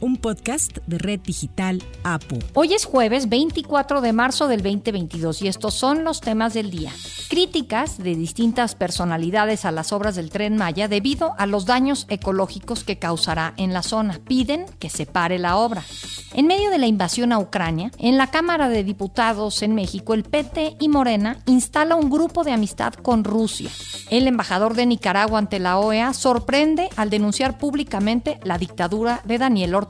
un podcast de Red Digital APU. Hoy es jueves 24 de marzo del 2022 y estos son los temas del día. Críticas de distintas personalidades a las obras del tren Maya debido a los daños ecológicos que causará en la zona. Piden que se pare la obra. En medio de la invasión a Ucrania, en la Cámara de Diputados en México, el PT y Morena instala un grupo de amistad con Rusia. El embajador de Nicaragua ante la OEA sorprende al denunciar públicamente la dictadura de Daniel Ortega.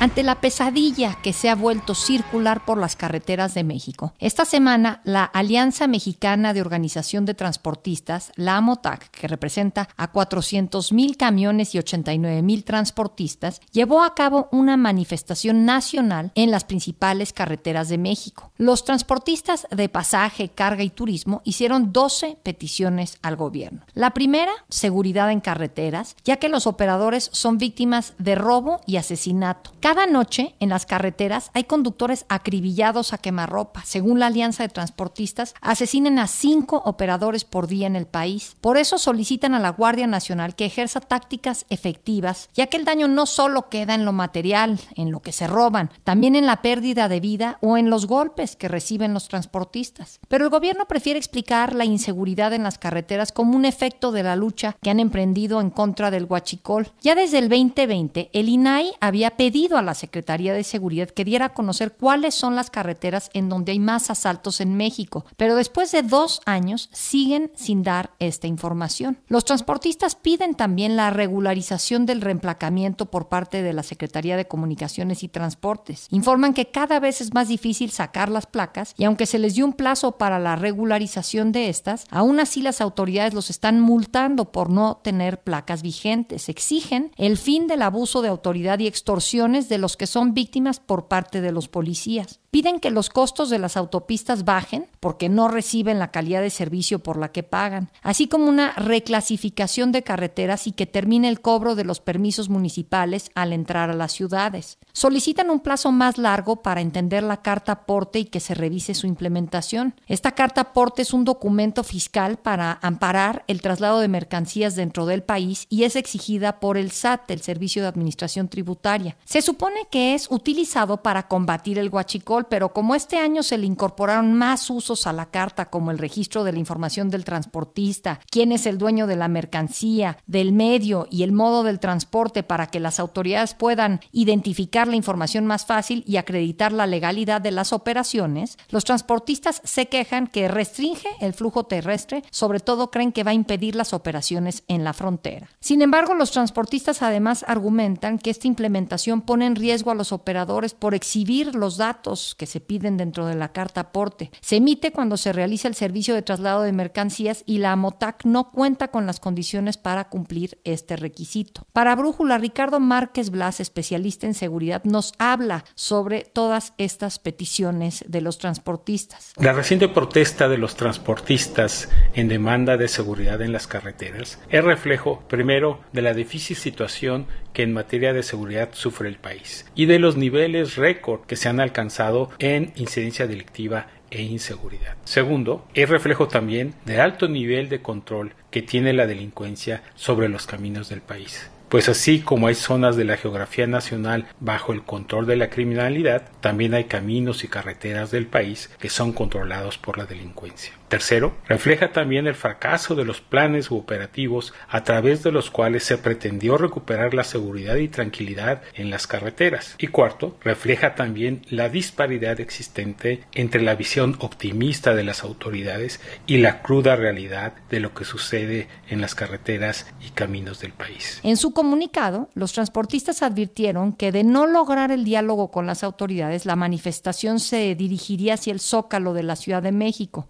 Ante la pesadilla que se ha vuelto circular por las carreteras de México. Esta semana, la Alianza Mexicana de Organización de Transportistas, la AMOTAC, que representa a 400 mil camiones y 89 mil transportistas, llevó a cabo una manifestación nacional en las principales carreteras de México. Los transportistas de pasaje, carga y turismo hicieron 12 peticiones al gobierno. La primera, seguridad en carreteras, ya que los operadores son víctimas de robo y asesinato. Cada noche en las carreteras hay conductores acribillados a quemarropa. Según la Alianza de Transportistas, asesinan a cinco operadores por día en el país. Por eso solicitan a la Guardia Nacional que ejerza tácticas efectivas, ya que el daño no solo queda en lo material, en lo que se roban, también en la pérdida de vida o en los golpes que reciben los transportistas. Pero el gobierno prefiere explicar la inseguridad en las carreteras como un efecto de la lucha que han emprendido en contra del huachicol. Ya desde el 2020, el INAI había pedido a la Secretaría de Seguridad que diera a conocer cuáles son las carreteras en donde hay más asaltos en México, pero después de dos años siguen sin dar esta información. Los transportistas piden también la regularización del reemplacamiento por parte de la Secretaría de Comunicaciones y Transportes. Informan que cada vez es más difícil sacar las placas y aunque se les dio un plazo para la regularización de estas, aún así las autoridades los están multando por no tener placas vigentes. Exigen el fin del abuso de autoridad y extorsiones de los que son víctimas por parte de los policías. Piden que los costos de las autopistas bajen porque no reciben la calidad de servicio por la que pagan, así como una reclasificación de carreteras y que termine el cobro de los permisos municipales al entrar a las ciudades. Solicitan un plazo más largo para entender la carta aporte y que se revise su implementación. Esta carta aporte es un documento fiscal para amparar el traslado de mercancías dentro del país y es exigida por el SAT, el Servicio de Administración Tributaria. Se supone que es utilizado para combatir el huachicol pero como este año se le incorporaron más usos a la carta, como el registro de la información del transportista, quién es el dueño de la mercancía, del medio y el modo del transporte para que las autoridades puedan identificar la información más fácil y acreditar la legalidad de las operaciones, los transportistas se quejan que restringe el flujo terrestre, sobre todo creen que va a impedir las operaciones en la frontera. Sin embargo, los transportistas además argumentan que esta implementación pone en riesgo a los operadores por exhibir los datos que se piden dentro de la carta aporte. Se emite cuando se realiza el servicio de traslado de mercancías y la AMOTAC no cuenta con las condiciones para cumplir este requisito. Para Brújula, Ricardo Márquez Blas, especialista en seguridad, nos habla sobre todas estas peticiones de los transportistas. La reciente protesta de los transportistas en demanda de seguridad en las carreteras es reflejo, primero, de la difícil situación en materia de seguridad sufre el país y de los niveles récord que se han alcanzado en incidencia delictiva e inseguridad. Segundo, es reflejo también del alto nivel de control que tiene la delincuencia sobre los caminos del país. Pues así como hay zonas de la geografía nacional bajo el control de la criminalidad, también hay caminos y carreteras del país que son controlados por la delincuencia. Tercero, refleja también el fracaso de los planes u operativos a través de los cuales se pretendió recuperar la seguridad y tranquilidad en las carreteras. Y cuarto, refleja también la disparidad existente entre la visión optimista de las autoridades y la cruda realidad de lo que sucede en las carreteras y caminos del país. En su comunicado, los transportistas advirtieron que de no lograr el diálogo con las autoridades, la manifestación se dirigiría hacia el zócalo de la Ciudad de México.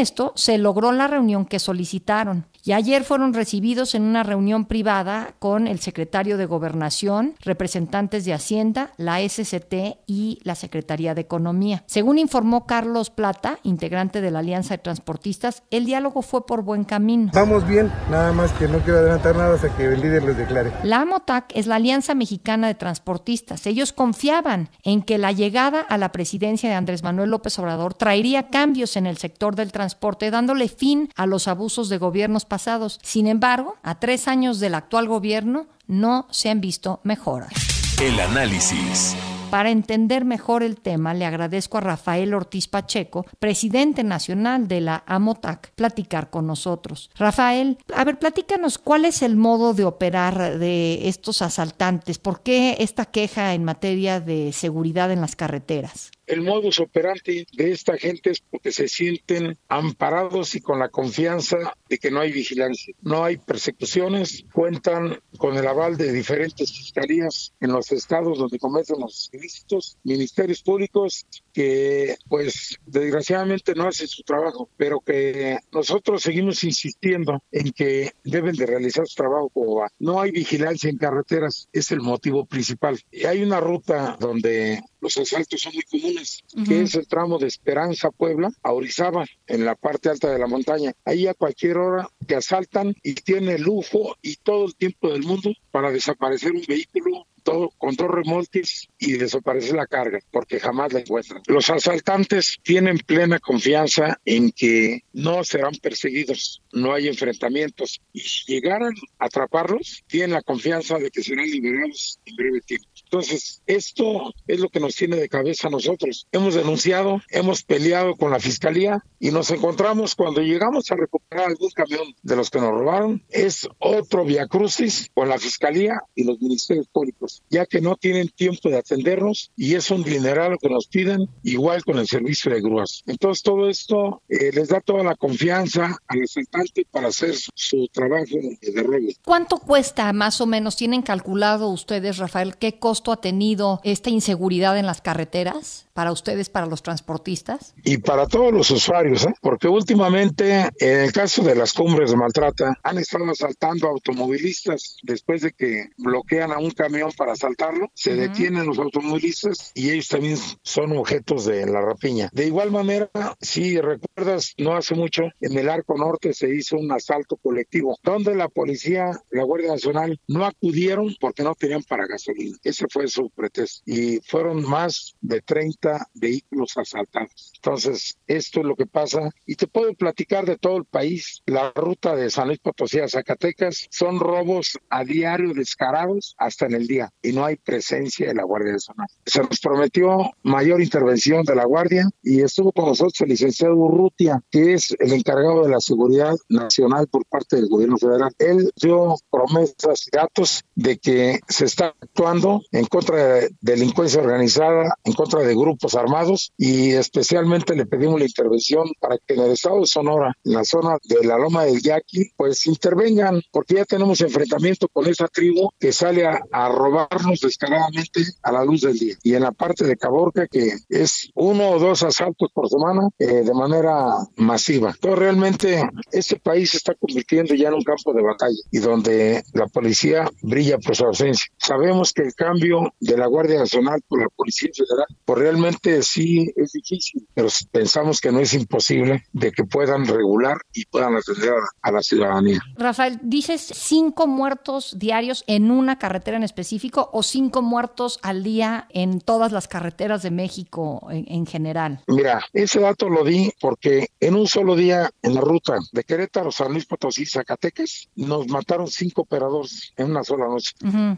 Esto, se logró la reunión que solicitaron. Y ayer fueron recibidos en una reunión privada con el secretario de Gobernación, representantes de Hacienda, la SCT y la Secretaría de Economía. Según informó Carlos Plata, integrante de la Alianza de Transportistas, el diálogo fue por buen camino. Vamos bien, nada más que no quiero adelantar nada hasta que el líder les declare. La AMOTAC es la Alianza Mexicana de Transportistas. Ellos confiaban en que la llegada a la presidencia de Andrés Manuel López Obrador traería cambios en el sector del transporte, dándole fin a los abusos de gobiernos pasados. Sin embargo, a tres años del actual gobierno no se han visto mejoras. El análisis. Para entender mejor el tema, le agradezco a Rafael Ortiz Pacheco, presidente nacional de la AMOTAC, platicar con nosotros. Rafael, a ver, platícanos cuál es el modo de operar de estos asaltantes. ¿Por qué esta queja en materia de seguridad en las carreteras? El modus operandi de esta gente es porque se sienten amparados y con la confianza de que no hay vigilancia, no hay persecuciones, cuentan con el aval de diferentes fiscalías en los estados donde cometen los ilícitos, ministerios públicos que pues desgraciadamente no hacen su trabajo, pero que nosotros seguimos insistiendo en que deben de realizar su trabajo como va. No hay vigilancia en carreteras, es el motivo principal. Hay una ruta donde los asaltos son muy comunes, que es el tramo de Esperanza Puebla a Orizaba, en la parte alta de la montaña. Ahí a cualquier hora te asaltan y tiene lujo y todo el tiempo del mundo para desaparecer un vehículo todo, con dos remolques y desaparece la carga, porque jamás la encuentran. Los asaltantes tienen plena confianza en que no serán perseguidos, no hay enfrentamientos, y si llegaran a atraparlos, tienen la confianza de que serán liberados en breve tiempo. Entonces, esto es lo que nos tiene de cabeza a nosotros. Hemos denunciado, hemos peleado con la fiscalía y nos encontramos cuando llegamos a recuperar algún camión de los que nos robaron, es otro viacrucis con la fiscalía y los ministerios públicos, ya que no tienen tiempo de atendernos y es un dineral lo que nos piden, igual con el servicio de grúas. Entonces, todo esto eh, les da toda la confianza al asaltante para hacer su, su trabajo de robo. ¿Cuánto cuesta más o menos? ¿Tienen calculado ustedes, Rafael, qué costo ha tenido esta inseguridad en las carreteras para ustedes, para los transportistas? Y para todos los usuarios, ¿eh? porque últimamente, en el caso de las cumbres de maltrata, han estado asaltando automovilistas después de que bloquean a un camión para asaltarlo, se detienen los automovilistas y ellos también son objetos de la rapiña. De igual manera, si recuerdas, no hace mucho, en el Arco Norte se hizo un asalto colectivo, donde la policía, la Guardia Nacional, no acudieron porque no tenían para gasolina. Ese fue su pretexto. Y fueron más de 30 vehículos asaltados. Entonces, esto es lo que pasa. Y te puedo platicar de todo el país. La ruta de San Luis Potosí a Zacatecas son robos a diario descarados hasta en el día. Y no hay presencia de la Guardia Nacional. Se nos prometió mayor intervención de la Guardia y estuvo con nosotros el licenciado Urrutia, que es el encargado de la seguridad nacional por parte del gobierno federal. Él dio promesas y datos de que se está actuando en contra de delincuencia organizada, en contra de grupos armados y especialmente le pedimos la intervención para que en el estado de Sonora, en la zona de la Loma del Yaqui, pues intervengan porque ya tenemos enfrentamiento con esa tribu que sale a, a robarnos descaradamente a la luz del día. Y en la parte de Caborca que es uno o dos asaltos por semana eh, de manera masiva. Entonces realmente este país se está convirtiendo ya en un campo de batalla y donde la policía brilla por su ausencia. Sabemos que el cambio de la Guardia Nacional por la Policía Federal, pues realmente sí es difícil, pero pensamos que no es imposible de que puedan regular y puedan atender a, la ciudadanía. Rafael, dices cinco muertos diarios en una carretera en específico o cinco muertos al día en todas las carreteras de México en, en general. Mira, ese dato lo di porque en un solo día en la ruta de Querétaro, San Luis Potosí, Zacatecas, nos mataron cinco operadores en una sola noche.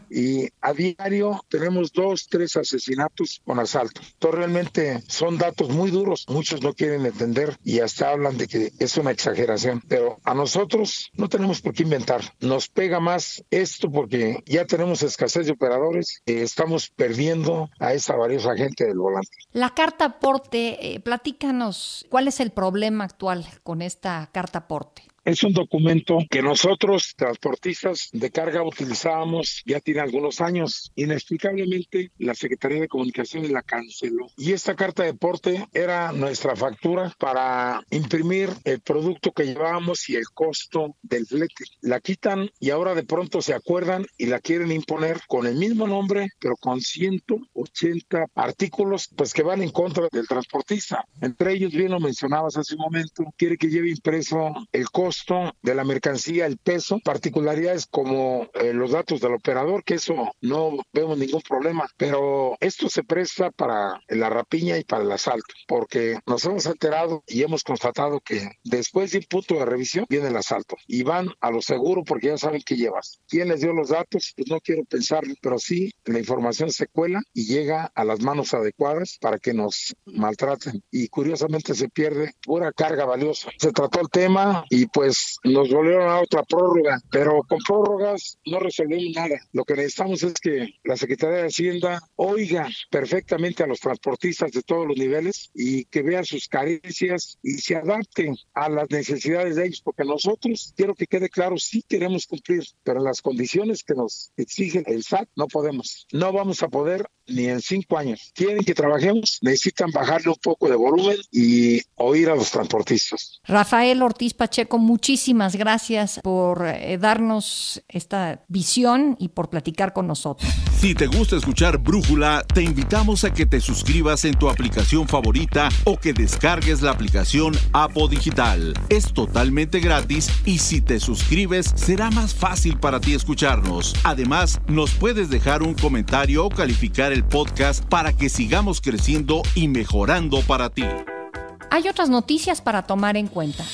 Y a diario tenemos dos, tres asesinatos con asalto. Entonces realmente son datos muy duros. Muchos no quieren entender y hasta hablan de que es una exageración. Pero a nosotros no tenemos por qué inventar. Nos pega más esto porque ya tenemos escasez de operadores. eh, estamos perdiendo a esa valiosa gente del volante. La carta aporte, eh, platícanos, ¿cuál es el problema actual con esta carta aporte? Es un documento que nosotros, transportistas de carga, utilizábamos ya tiene algunos años. Inexplicablemente, la Secretaría de Comunicaciones la canceló. Y esta carta de porte era nuestra factura para imprimir el producto que llevábamos y el costo del flete. La quitan y ahora de pronto se acuerdan y la quieren imponer con el mismo nombre, pero con 180 artículos, pues que van en contra del transportista. Entre ellos, bien lo mencionabas hace un momento, quiere que lleve impreso el costo de la mercancía, el peso, particularidades como eh, los datos del operador, que eso no vemos ningún problema, pero esto se presta para la rapiña y para el asalto, porque nos hemos enterado y hemos constatado que después de un punto de revisión viene el asalto y van a lo seguro porque ya saben qué llevas. ¿Quién les dio los datos? Pues no quiero pensarlo, pero sí la información se cuela y llega a las manos adecuadas para que nos maltraten. Y curiosamente se pierde pura carga valiosa. Se trató el tema y pues nos volvieron a otra prórroga, pero con prórrogas no resolvemos nada. Lo que necesitamos es que la Secretaría de Hacienda oiga perfectamente a los transportistas de todos los niveles y que vean sus carencias y se adapten a las necesidades de ellos, porque nosotros, quiero que quede claro, sí queremos cumplir, pero en las condiciones que nos exigen el SAT no podemos. No vamos a poder ni en cinco años. Quieren que trabajemos, necesitan bajarle un poco de volumen y oír a los transportistas. Rafael Ortiz Pacheco, muchísimas gracias por eh, darnos esta visión y por platicar con nosotros. Si te gusta escuchar Brújula, te invitamos a que te suscribas en tu aplicación favorita o que descargues la aplicación Apo Digital. Es totalmente gratis y si te suscribes será más fácil para ti escucharnos. Además, nos puedes dejar un comentario o calificar el podcast para que sigamos creciendo y mejorando para ti. Hay otras noticias para tomar en cuenta.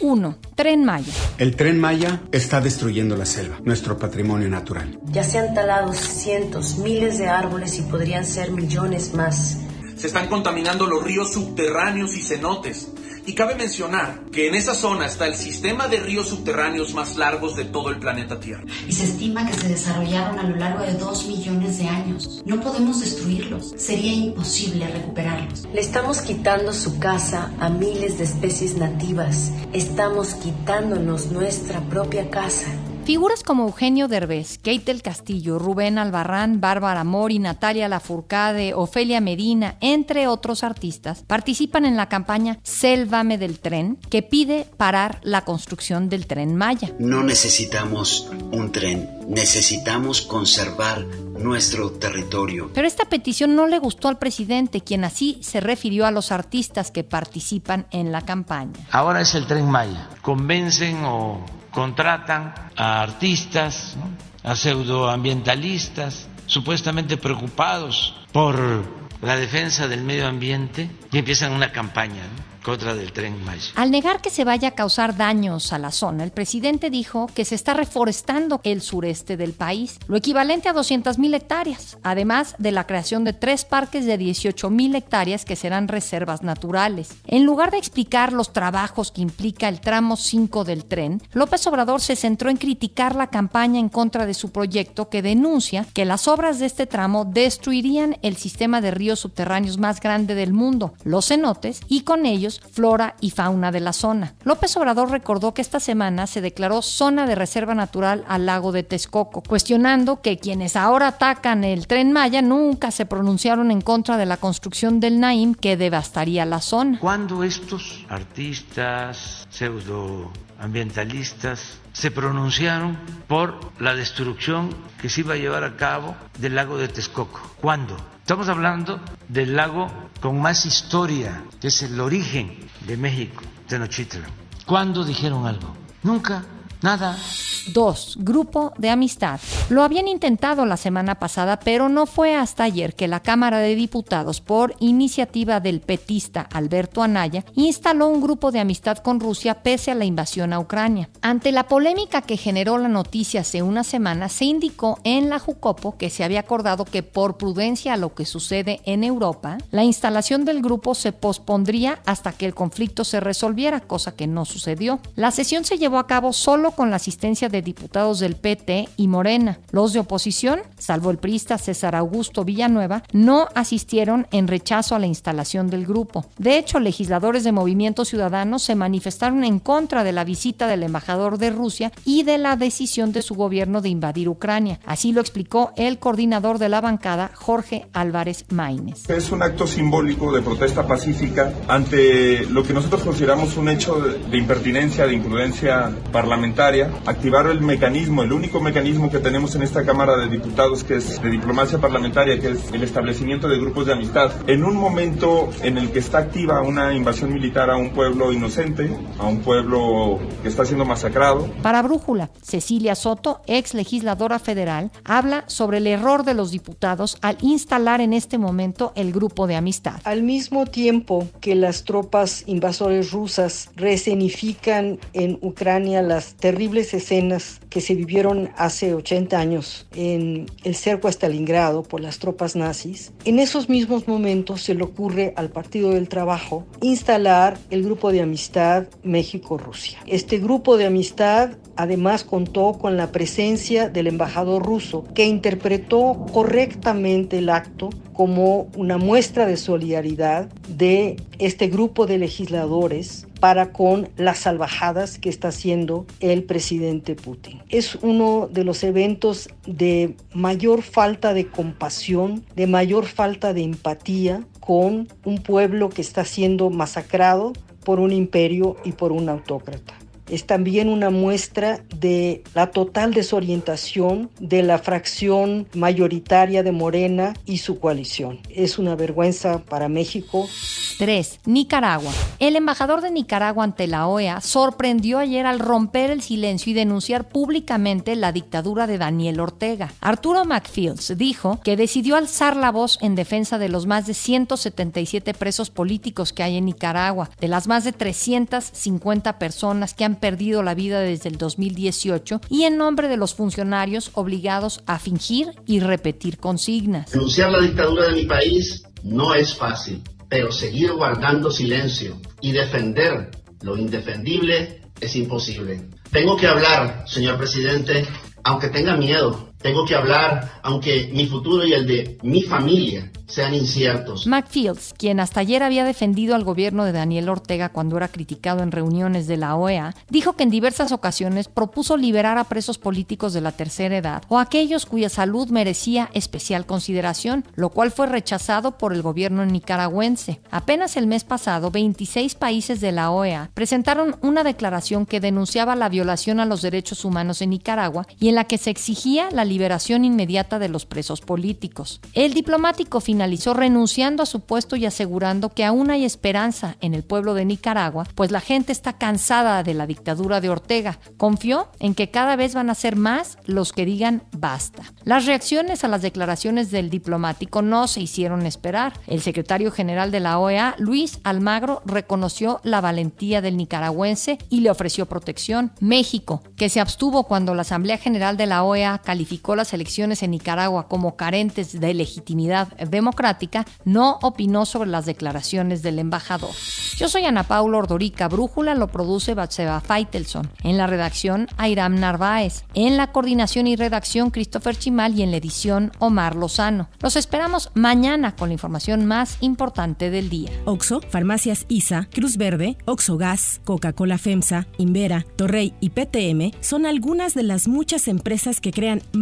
1. Tren Maya. El tren Maya está destruyendo la selva, nuestro patrimonio natural. Ya se han talado cientos, miles de árboles y podrían ser millones más. Se están contaminando los ríos subterráneos y cenotes. Y cabe mencionar que en esa zona está el sistema de ríos subterráneos más largos de todo el planeta Tierra. Y se estima que se desarrollaron a lo largo de dos millones de años. No podemos destruirlos. Sería imposible recuperarlos. Le estamos quitando su casa a miles de especies nativas. Estamos quitándonos nuestra propia casa. Figuras como Eugenio Derbez, Kate del Castillo, Rubén Albarrán, Bárbara Mori, Natalia Lafourcade, Ofelia Medina, entre otros artistas, participan en la campaña Sélvame del tren, que pide parar la construcción del tren Maya. No necesitamos un tren, necesitamos conservar nuestro territorio. Pero esta petición no le gustó al presidente, quien así se refirió a los artistas que participan en la campaña. Ahora es el tren Maya. Convencen o contratan a artistas, a pseudoambientalistas, supuestamente preocupados por la defensa del medio ambiente y empiezan una campaña contra del tren Maya. Al negar que se vaya a causar daños a la zona, el presidente dijo que se está reforestando el sureste del país, lo equivalente a 200 mil hectáreas, además de la creación de tres parques de 18 mil hectáreas que serán reservas naturales. En lugar de explicar los trabajos que implica el tramo 5 del tren, López Obrador se centró en criticar la campaña en contra de su proyecto que denuncia que las obras de este tramo destruirían el sistema de ríos subterráneos más grande del mundo, los cenotes, y con ellos flora y fauna de la zona. López Obrador recordó que esta semana se declaró zona de reserva natural al lago de Texcoco, cuestionando que quienes ahora atacan el tren Maya nunca se pronunciaron en contra de la construcción del Naim que devastaría la zona. Cuando estos artistas pseudoambientalistas se pronunciaron por la destrucción que se iba a llevar a cabo del lago de Texcoco. ¿Cuándo? Estamos hablando del lago con más historia, que es el origen de México, Tenochtitlan. ¿Cuándo dijeron algo? Nunca. Nada. 2. Grupo de amistad. Lo habían intentado la semana pasada, pero no fue hasta ayer que la Cámara de Diputados, por iniciativa del petista Alberto Anaya, instaló un grupo de amistad con Rusia pese a la invasión a Ucrania. Ante la polémica que generó la noticia hace una semana, se indicó en la Jucopo que se había acordado que por prudencia a lo que sucede en Europa, la instalación del grupo se pospondría hasta que el conflicto se resolviera, cosa que no sucedió. La sesión se llevó a cabo solo con la asistencia de diputados del PT y Morena. Los de oposición, salvo el priista César Augusto Villanueva, no asistieron en rechazo a la instalación del grupo. De hecho, legisladores de Movimiento Ciudadano se manifestaron en contra de la visita del embajador de Rusia y de la decisión de su gobierno de invadir Ucrania. Así lo explicó el coordinador de la bancada, Jorge Álvarez Maínez. Es un acto simbólico de protesta pacífica ante lo que nosotros consideramos un hecho de impertinencia, de imprudencia parlamentaria, activar el mecanismo, el único mecanismo que tenemos en esta Cámara de Diputados, que es de diplomacia parlamentaria, que es el establecimiento de grupos de amistad, en un momento en el que está activa una invasión militar a un pueblo inocente, a un pueblo que está siendo masacrado. Para Brújula, Cecilia Soto, ex legisladora federal, habla sobre el error de los diputados al instalar en este momento el grupo de amistad. Al mismo tiempo que las tropas invasores rusas rescenifican en Ucrania las terribles escenas que se vivieron hace 80 años en el cerco a Stalingrado por las tropas nazis, en esos mismos momentos se le ocurre al Partido del Trabajo instalar el grupo de amistad México-Rusia. Este grupo de amistad además contó con la presencia del embajador ruso que interpretó correctamente el acto como una muestra de solidaridad de este grupo de legisladores para con las salvajadas que está haciendo el presidente Putin. Es uno de los eventos de mayor falta de compasión, de mayor falta de empatía con un pueblo que está siendo masacrado por un imperio y por un autócrata es también una muestra de la total desorientación de la fracción mayoritaria de Morena y su coalición. Es una vergüenza para México. 3. Nicaragua. El embajador de Nicaragua ante la OEA sorprendió ayer al romper el silencio y denunciar públicamente la dictadura de Daniel Ortega. Arturo McFields dijo que decidió alzar la voz en defensa de los más de 177 presos políticos que hay en Nicaragua, de las más de 350 personas que han perdido la vida desde el 2018 y en nombre de los funcionarios obligados a fingir y repetir consignas. Denunciar la dictadura de mi país no es fácil, pero seguir guardando silencio y defender lo indefendible es imposible. Tengo que hablar, señor presidente, aunque tenga miedo. Tengo que hablar, aunque mi futuro y el de mi familia sean inciertos. McFields, quien hasta ayer había defendido al gobierno de Daniel Ortega cuando era criticado en reuniones de la OEA, dijo que en diversas ocasiones propuso liberar a presos políticos de la tercera edad o aquellos cuya salud merecía especial consideración, lo cual fue rechazado por el gobierno nicaragüense. Apenas el mes pasado, 26 países de la OEA presentaron una declaración que denunciaba la violación a los derechos humanos en Nicaragua y en la que se exigía la liberación inmediata de los presos políticos. El diplomático finalizó renunciando a su puesto y asegurando que aún hay esperanza en el pueblo de Nicaragua, pues la gente está cansada de la dictadura de Ortega. Confió en que cada vez van a ser más los que digan basta. Las reacciones a las declaraciones del diplomático no se hicieron esperar. El secretario general de la OEA, Luis Almagro, reconoció la valentía del nicaragüense y le ofreció protección. México, que se abstuvo cuando la Asamblea General de la OEA calificó las elecciones en Nicaragua como carentes de legitimidad democrática, no opinó sobre las declaraciones del embajador. Yo soy Ana Paula Ordorica, Brújula lo produce Batseba Feitelson, en la redacción Airam Narváez, en la coordinación y redacción Christopher Chimal y en la edición Omar Lozano. Los esperamos mañana con la información más importante del día. Oxo, Farmacias ISA, Cruz Verde, Oxo Gas, Coca-Cola FEMSA, Invera, Torrey y PTM son algunas de las muchas empresas que crean